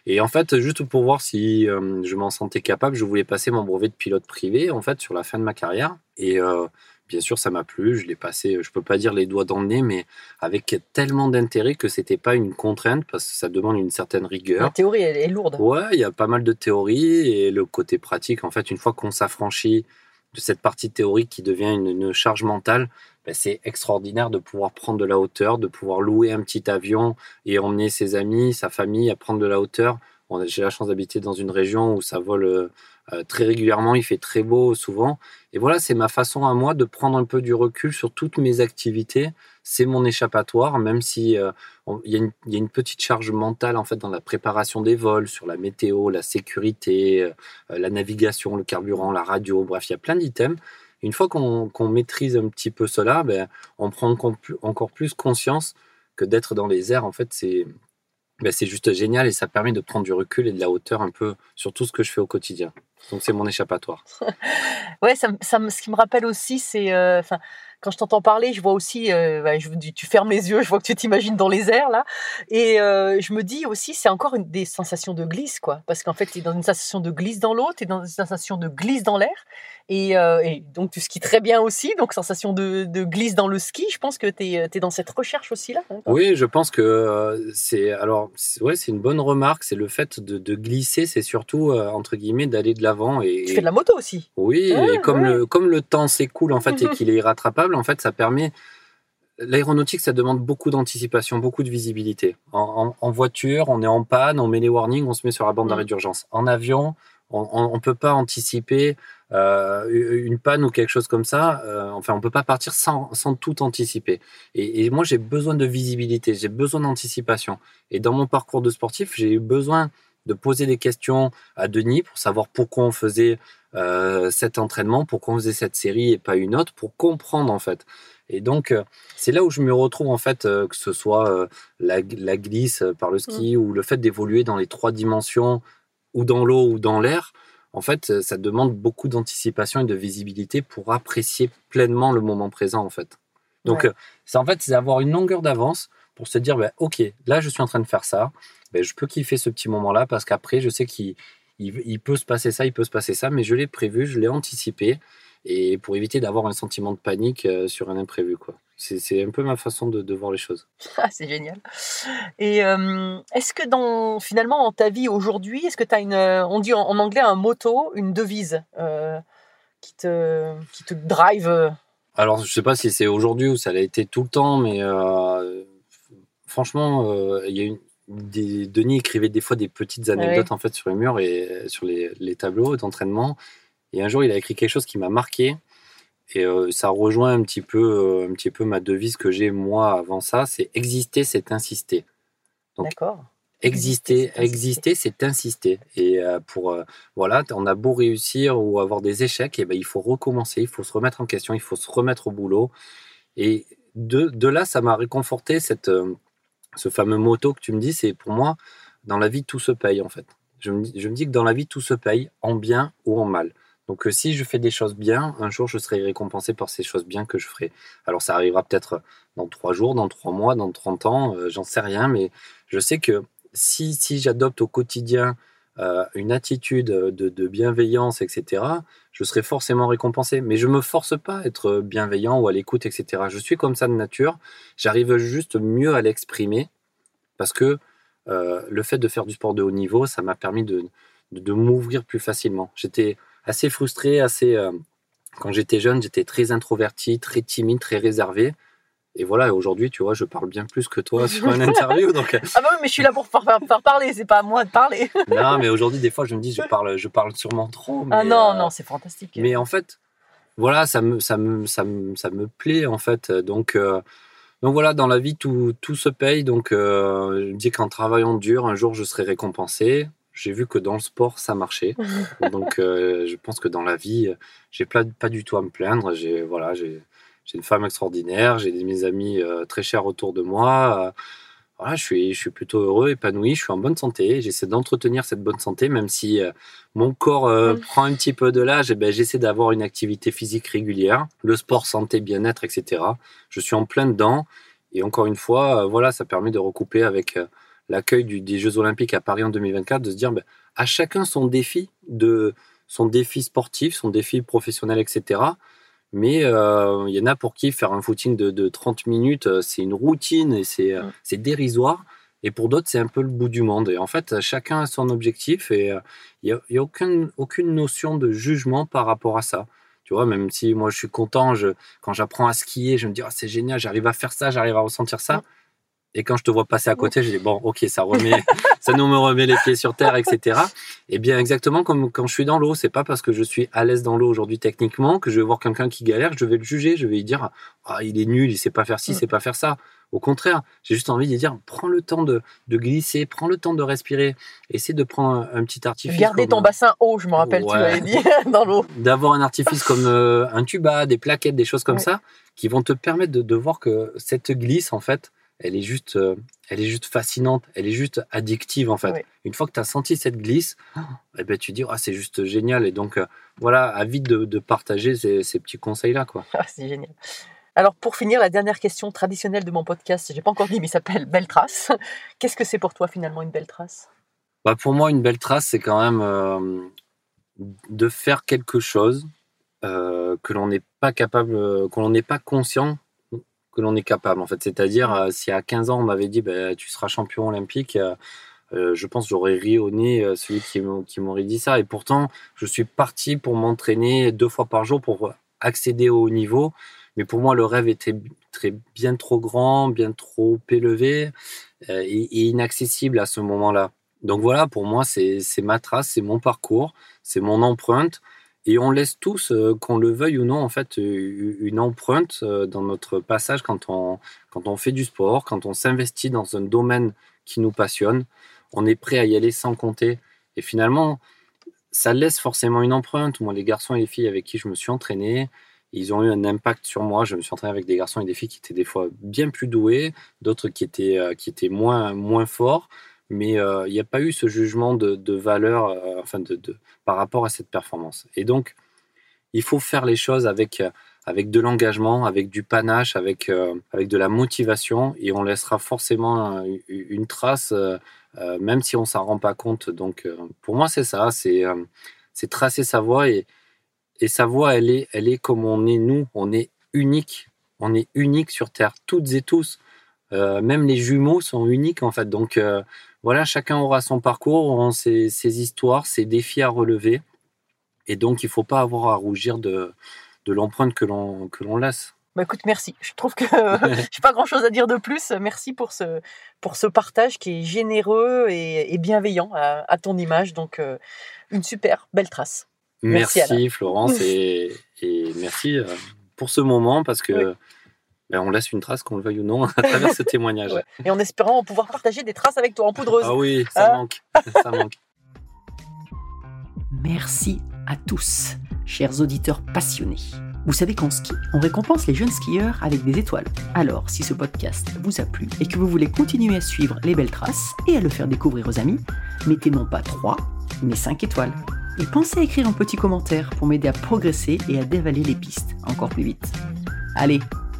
Et en fait, juste pour voir si euh, je m'en sentais capable, je voulais passer mon brevet de pilote privé en fait sur la fin de ma carrière. Et euh, bien sûr, ça m'a plu. Je l'ai passé, je peux pas dire les doigts dans le nez, mais avec tellement d'intérêt que c'était pas une contrainte parce que ça demande une certaine rigueur. La théorie elle est lourde. Ouais, il y a pas mal de théories et le côté pratique, en fait, une fois qu'on s'affranchit de cette partie théorique qui devient une, charge mentale, ben, c'est extraordinaire de pouvoir prendre de la hauteur, de pouvoir louer un petit avion et emmener ses amis, sa famille à prendre de la hauteur. J'ai la chance d'habiter dans une région où ça vole euh, très régulièrement, il fait très beau souvent. Et voilà, c'est ma façon à moi de prendre un peu du recul sur toutes mes activités. C'est mon échappatoire, même si euh, il y, a une- petite charge mentale en fait dans la préparation des vols, sur la météo, la sécurité, euh, la navigation, le carburant, la radio, bref, il y a plein d'items. Une fois qu'on maîtrise un petit peu cela, ben, on prend encore plus conscience que d'être dans les airs, en fait, c'est ben, c'est juste génial et ça permet de prendre du recul et de la hauteur un peu sur tout ce que je fais au quotidien. Donc c'est mon échappatoire. Ouais, ça, ça ce qui me rappelle aussi, c'est, euh, quand je t'entends parler, je vois aussi, euh, bah, je, tu fermes les yeux, je vois que tu t'imagines dans les airs là, et euh, je me dis aussi, c'est encore une, des sensations de glisse, quoi, parce qu'en fait, tu es dans une sensation de glisse dans l'eau, tu es dans une sensation de glisse dans l'air, et, euh, et donc tu skis très bien aussi, donc sensation de, de glisse dans le ski. Je pense que tu es, dans cette recherche aussi là. hein. Oui, je pense que c'est alors ouais, c'est une bonne remarque. C'est le fait de, de glisser, c'est surtout entre guillemets d'aller de l'avant et, Tu fais de la moto aussi? Oui, Ouais, et comme ouais. le comme le temps s'écoule en fait et qu'il est irrattrapable, en fait, ça permet l'aéronautique, ça demande beaucoup d'anticipation, beaucoup de visibilité. En, en- en voiture, on est en panne, on met les warnings, on se met sur la bande d'arrêt Mm. d'urgence. En avion, on ne peut pas anticiper euh, une panne ou quelque chose comme ça. euh, enfin, on peut pas partir sans, sans tout anticiper. Et, et moi, j'ai besoin de visibilité, j'ai besoin d'anticipation. Et dans mon parcours de sportif, j'ai eu besoin de poser des questions à Denis pour savoir pourquoi on faisait euh, cet entraînement, pourquoi on faisait cette série et pas une autre, pour comprendre en fait. Et donc, euh, c'est là où je me retrouve en fait, euh, que ce soit la, la glisse par le ski ou le fait d'évoluer dans les trois dimensions, ou dans l'eau ou dans l'air. En fait, ça demande beaucoup d'anticipation et de visibilité pour apprécier pleinement le moment présent en fait. Donc, Ouais. c'est en fait c'est avoir une longueur d'avance pour se dire, ben, ok, là je suis en train de faire ça, ben, je peux kiffer ce petit moment-là parce qu'après je sais qu'il il, il peut se passer ça, il peut se passer ça, mais je l'ai prévu, je l'ai anticipé et pour éviter d'avoir un sentiment de panique euh, sur un imprévu quoi. C'est un peu ma façon de, de voir les choses. Ah, c'est génial. Et euh, est-ce que dans finalement dans ta vie aujourd'hui, est-ce que tu as une, euh, on dit en, en anglais un motto, une devise euh, qui te qui te drive Alors, je sais pas si c'est aujourd'hui ou ça l'a été tout le temps, mais euh, franchement, il y a une, des, Denis écrivait des fois des petites anecdotes en fait sur les murs et euh, sur les, les tableaux d'entraînement. Et un jour, il a écrit quelque chose qui m'a marqué. Et euh, ça rejoint un petit peu, euh, un petit peu ma devise que j'ai moi avant ça, c'est exister, c'est insister. D'accord. Exister, Exister, c'est insister. Et euh, pour voilà, on a beau réussir ou avoir des échecs, et ben il faut recommencer, il faut se remettre en question, il faut se remettre au boulot. Et de, de là, ça m'a réconforté cette, ce fameux motto que tu me dis. C'est pour moi, dans la vie, tout se paye en fait. Je me, dis- je me dis que dans la vie, tout se paye en bien ou en mal. Donc euh, si je fais des choses bien, un jour, je serai récompensé par ces choses bien que je ferai. Alors ça arrivera peut-être dans trois jours, dans trois mois, dans 30 ans, euh, j'en sais rien, mais je sais que si, si j'adopte au quotidien euh, une attitude de, bienveillance, etc., je serai forcément récompensé. Mais je me force pas à être bienveillant ou à l'écoute, etc. Je suis comme ça de nature. J'arrive juste mieux à l'exprimer parce que euh, le fait de faire du sport de haut niveau, ça m'a permis de, de, de m'ouvrir plus facilement. J'étais assez frustré, assez. euh, quand j'étais jeune, j'étais très introverti, très timide, très réservé. Et voilà, aujourd'hui, tu vois, je parle bien plus que toi sur une interview. Donc, Ah bah oui, mais je suis là pour faire, faire- parler, c'est pas à moi de parler. non, mais aujourd'hui, des fois, je me dis, je parle, je parle sûrement trop. Mais, ah non, euh, non, c'est fantastique. Mais en fait, voilà, ça me, ça me, ça me, ça me plaît, en fait. Donc, euh, donc voilà, dans la vie, tout, tout se paye. Donc, euh, je me dis qu'en travaillant dur, un jour, je serai récompensé. J'ai vu que dans le sport, ça marchait. donc, euh, je pense que dans la vie, j'ai pas, pas du tout à me plaindre. J'ai, voilà, j'ai, j'ai une femme extraordinaire, j'ai mes amis euh, très chers autour de moi. Euh, voilà, je suis, je suis plutôt heureux, épanoui, je suis en bonne santé. J'essaie d'entretenir cette bonne santé, même si euh, mon corps euh, Mm. prend un petit peu de l'âge. eh ben, j'essaie d'avoir une activité physique régulière, le sport, santé, bien-être, etc. Je suis en plein dedans. Et encore une fois, euh, voilà, ça permet de recouper avec l'accueil des Jeux Olympiques à Paris en 2024, de se dire ben, à chacun son défi, de, son défi sportif, son défi professionnel, etc. Mais euh, il y en a pour qui faire un footing de, de 30 minutes, euh, c'est une routine et c'est euh, c'est dérisoire. Et pour d'autres, c'est un peu le bout du monde. Et en fait, chacun a son objectif et euh, il n'y a, a aucune, aucune notion de jugement par rapport à ça. Tu vois, même si moi je suis content, je, quand j'apprends à skier, je me dis, Ah, c'est génial, j'arrive à faire ça, j'arrive à ressentir ça. Et quand je te vois passer à côté, je dis, bon, ok, ça remet, ça nous me remet les pieds sur terre, etc. Et bien, exactement comme quand je suis dans l'eau, c'est pas parce que je suis à l'aise dans l'eau aujourd'hui techniquement que je vais voir quelqu'un qui galère, je vais le juger, je vais lui dire, ah, il est nul, il sait pas faire ci, il sait pas faire ça. Au contraire, j'ai juste envie de dire, prends le temps de, de glisser, prends le temps de respirer, essaie de prendre un, un petit artifice. Garder ton bassin haut, je me rappelle, tu l'avais dit, dans l'eau. d'avoir un artifice comme euh, un tuba, des plaquettes, des choses comme Ouais. ça, qui vont te permettre de, de voir que cette glisse, en fait, elle est juste, euh, elle est juste fascinante, elle est juste addictive, en fait. Une fois que tu as senti cette glisse, eh ben, tu dis, ah, c'est juste génial. Et donc, euh, voilà, à vite de, de partager ces, ces petits conseils-là, quoi. Ah, c'est génial. Alors, pour finir, la dernière question traditionnelle de mon podcast, j'ai pas encore dit, mais il s'appelle Belle Trace. Qu'est-ce que c'est pour toi, finalement, une belle trace? Bah, pour moi, une belle trace, c'est quand même euh, de faire quelque chose que l'on n'est pas capable, que l'on n'est pas conscient que l'on est capable. En fait, c'est-à-dire, euh, si à 15 ans on m'avait dit, bah, tu seras champion olympique, euh, euh, je pense j'aurais ri au nez celui qui m'au- qui m'aurait dit ça. Et pourtant, je suis parti pour m'entraîner deux fois par jour pour accéder au haut niveau. Mais pour moi, le rêve était très, bien trop grand, bien trop élevé et, inaccessible à ce moment-là. Donc voilà, pour moi, c'est ma trace, c'est mon parcours, c'est mon empreinte. Et on laisse tous, euh, qu'on le veuille ou non, en fait, une empreinte euh, dans notre passage quand on, quand on fait du sport, quand on s'investit dans un domaine qui nous passionne. On est prêt à y aller sans compter. Et finalement, ça laisse forcément une empreinte. Moi, les garçons et les filles avec qui je me suis entraîné, ils ont eu un impact sur moi. Je me suis entraîné avec des garçons et des filles qui étaient des fois bien plus doués, d'autres qui étaient, euh, qui étaient moins, moins forts. Mais euh, il n'y a pas eu ce jugement de, de valeur euh, enfin de, par rapport à cette performance. Et donc, il faut faire les choses avec, euh, avec de l'engagement, avec du panache, avec, avec de la motivation, et on laissera forcément une trace, même si on s'en rend pas compte. Donc, pour moi, c'est ça, c'est c'est tracer sa voie, et, et sa voie, elle est, elle est comme on est nous, on est unique, on est unique sur Terre, toutes et tous. Même les jumeaux sont uniques en fait. Donc voilà, chacun aura son parcours, aura ses, ses histoires, ses défis à relever. Et donc il faut pas avoir à rougir de, de l'empreinte que l'on que l'on laisse. Bah écoute, merci. Je trouve que j'ai pas grand chose à dire de plus. Merci pour ce, pour ce partage qui est généreux et, et bienveillant à, à ton image. Donc, euh, une super belle trace. Merci. Florence et, et merci euh, pour ce moment parce que Oui. Ben, on laisse une trace, qu'on le veuille ou non, à travers ce témoignage. Ouais. Et en espérant pouvoir partager des traces avec toi en poudreuse. Ah oui, ça Ah. manque. ça manque. Merci à tous, chers auditeurs passionnés. Vous savez qu'en ski, on récompense les jeunes skieurs avec des étoiles. Alors, si ce podcast vous a plu et que vous voulez continuer à suivre les belles traces et à le faire découvrir aux amis, mettez non pas 3, mais 5 étoiles. Et pensez à écrire un petit commentaire pour m'aider à progresser et à dévaler les pistes encore plus vite. Allez,